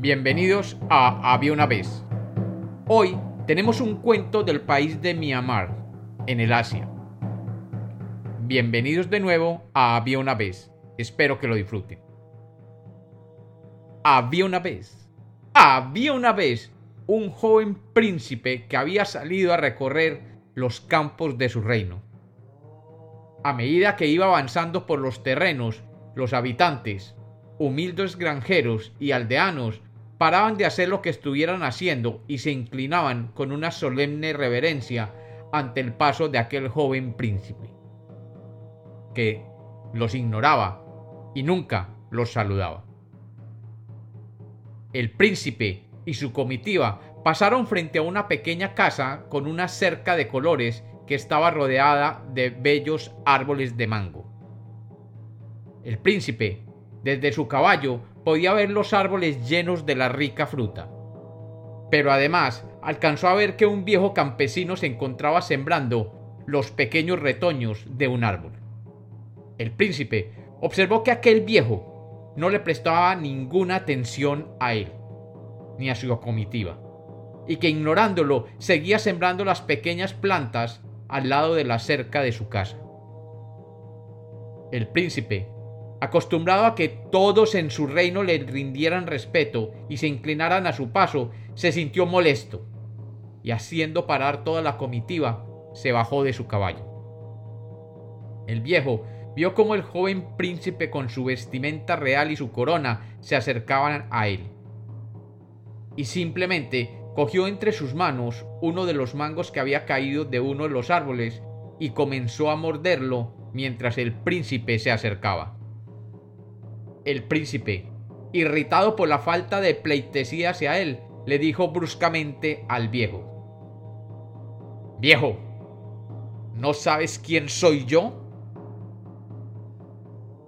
Bienvenidos a Había una vez. Hoy tenemos un cuento del país de Myanmar, en el Asia. Bienvenidos de nuevo a Había una vez. Espero que lo disfruten. Había una vez. Había una vez un joven príncipe que había salido a recorrer los campos de su reino. A medida que iba avanzando por los terrenos, los habitantes, humildes granjeros y aldeanos, paraban de hacer lo que estuvieran haciendo y se inclinaban con una solemne reverencia ante el paso de aquel joven príncipe, que los ignoraba y nunca los saludaba. El príncipe y su comitiva pasaron frente a una pequeña casa con una cerca de colores que estaba rodeada de bellos árboles de mango. El príncipe, desde su caballo, podía ver los árboles llenos de la rica fruta. Pero además alcanzó a ver que un viejo campesino se encontraba sembrando los pequeños retoños de un árbol. El príncipe observó que aquel viejo no le prestaba ninguna atención a él, ni a su comitiva, y que ignorándolo seguía sembrando las pequeñas plantas al lado de la cerca de su casa. El príncipe, acostumbrado a que todos en su reino le rindieran respeto y se inclinaran a su paso, se sintió molesto, y haciendo parar toda la comitiva, se bajó de su caballo. El viejo vio cómo el joven príncipe con su vestimenta real y su corona se acercaban a él. Y simplemente cogió entre sus manos uno de los mangos que había caído de uno de los árboles y comenzó a morderlo mientras el príncipe se acercaba. El príncipe, irritado por la falta de pleitesía hacia él, le dijo bruscamente al viejo, Viejo, ¿no sabes quién soy yo?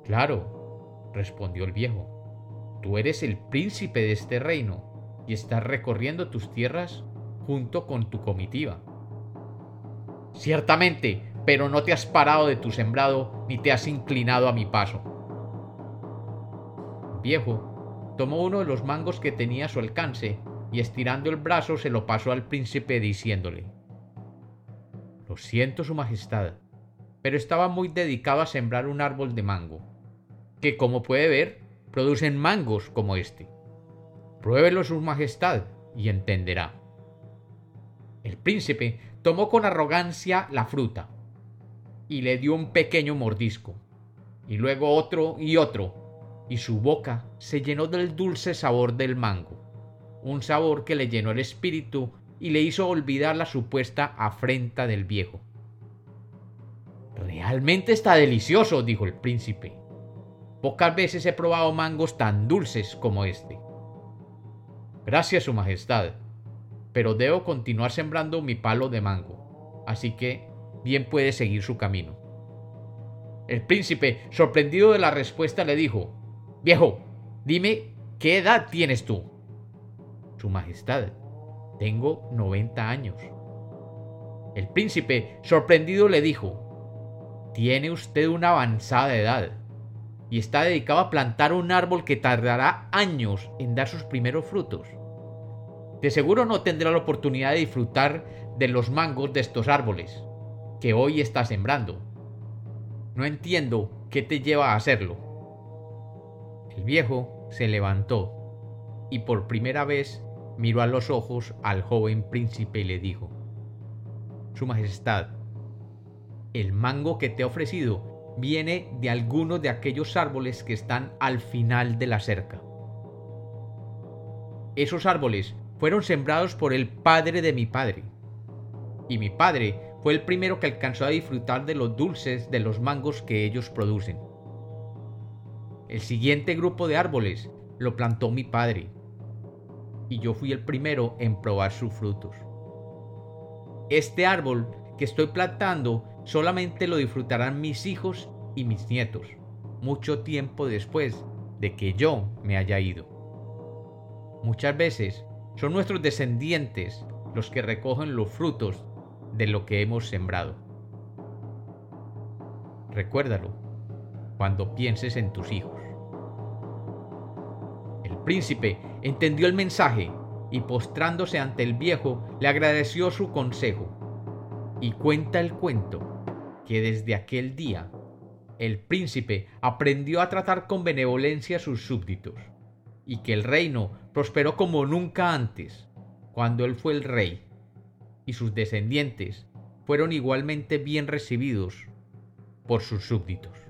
Claro, respondió el viejo, tú eres el príncipe de este reino y estás recorriendo tus tierras junto con tu comitiva. Ciertamente, pero no te has parado de tu sembrado ni te has inclinado a mi paso. Viejo tomó uno de los mangos que tenía a su alcance y estirando el brazo se lo pasó al príncipe diciéndole Lo siento, Su Majestad, pero estaba muy dedicado a sembrar un árbol de mango que como puede ver, producen mangos como este. Pruébelo su majestad y entenderá. El príncipe tomó con arrogancia la fruta y le dio un pequeño mordisco, y luego otro y otro, y su boca se llenó del dulce sabor del mango, un sabor que le llenó el espíritu y le hizo olvidar la supuesta afrenta del viejo. Realmente está delicioso, dijo el príncipe. Pocas veces he probado mangos tan dulces como este. Gracias, Su Majestad, pero debo continuar sembrando mi palo de mango, así que bien puede seguir su camino. El príncipe, sorprendido de la respuesta, le dijo, Viejo, dime, ¿qué edad tienes tú? Su Majestad, tengo 90 años. El príncipe, sorprendido, le dijo, Tiene usted una avanzada edad y está dedicado a plantar un árbol que tardará años en dar sus primeros frutos. De seguro no tendrá la oportunidad de disfrutar de los mangos de estos árboles que hoy está sembrando. No entiendo qué te lleva a hacerlo. El viejo se levantó y por primera vez miró a los ojos al joven príncipe y le dijo, Su Majestad, el mango que te he ofrecido viene de algunos de aquellos árboles que están al final de la cerca. Esos árboles fueron sembrados por el padre de mi padre. Y mi padre fue el primero que alcanzó a disfrutar de los dulces de los mangos que ellos producen. El siguiente grupo de árboles lo plantó mi padre. Y yo fui el primero en probar sus frutos. Este árbol que estoy plantando solamente lo disfrutarán mis hijos y mis nietos, mucho tiempo después de que yo me haya ido. Muchas veces son nuestros descendientes los que recogen los frutos de lo que hemos sembrado. Recuérdalo cuando pienses en tus hijos. El príncipe entendió el mensaje y postrándose ante el viejo le agradeció su consejo. Y cuenta el cuento que desde aquel día el príncipe aprendió a tratar con benevolencia a sus súbditos y que el reino prosperó como nunca antes, cuando él fue el rey, y sus descendientes fueron igualmente bien recibidos por sus súbditos.